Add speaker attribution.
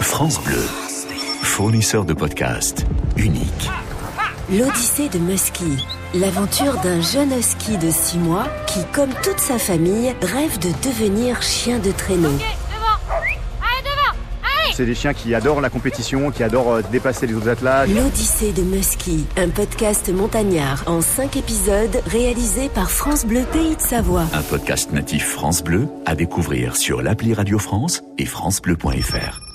Speaker 1: France Bleu, fournisseur de podcasts unique.
Speaker 2: L'Odyssée de Musky, l'aventure d'un jeune husky de 6 mois qui, comme toute sa famille, rêve de devenir chien de traîneau.
Speaker 3: C'est des chiens qui adorent la compétition, qui adorent euh, dépasser les autres athlètes.
Speaker 2: L'Odyssée de Musky, un podcast montagnard en 5 épisodes réalisé par France Bleu Pays de Savoie.
Speaker 1: Un podcast natif France Bleu à découvrir sur l'appli Radio France et francebleu.fr.